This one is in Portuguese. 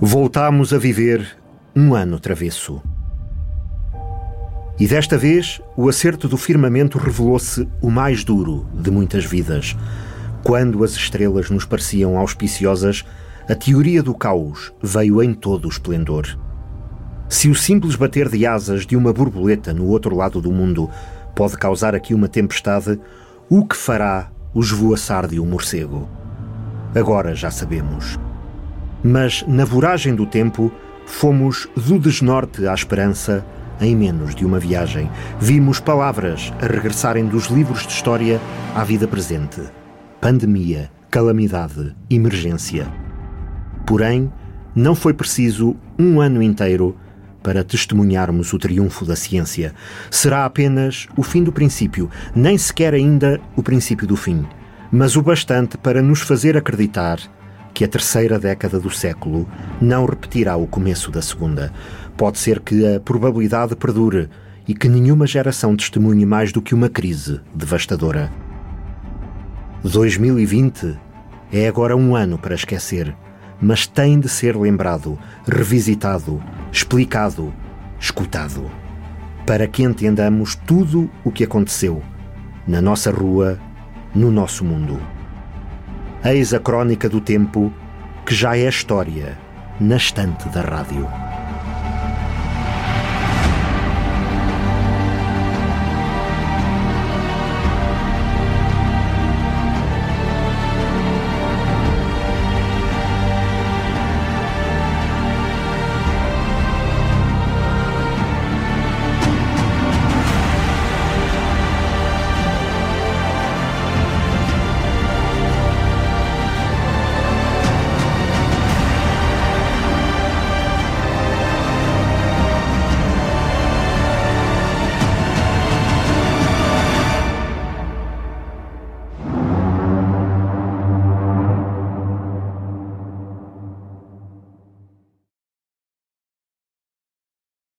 Voltámos a viver um ano travesso. E desta vez, o acerto do firmamento revelou-se o mais duro de muitas vidas. Quando as estrelas nos pareciam auspiciosas, a teoria do caos veio em todo o esplendor. Se o simples bater de asas de uma borboleta no outro lado do mundo pode causar aqui uma tempestade, o que fará o esvoaçar de um morcego? Agora já sabemos. Mas na voragem do tempo, fomos do desnorte à esperança em menos de uma viagem. Vimos palavras a regressarem dos livros de história à vida presente: pandemia, calamidade, emergência. Porém, não foi preciso um ano inteiro para testemunharmos o triunfo da ciência. Será apenas o fim do princípio, nem sequer ainda o princípio do fim, mas o bastante para nos fazer acreditar que a terceira década do século não repetirá o começo da segunda. Pode ser que a probabilidade perdure e que nenhuma geração testemunhe mais do que uma crise devastadora. 2020 é agora um ano para esquecer, mas tem de ser lembrado, revisitado, explicado, escutado, para que entendamos tudo o que aconteceu na nossa rua, no nosso mundo. Eis a crónica do tempo que já é história na estante da rádio.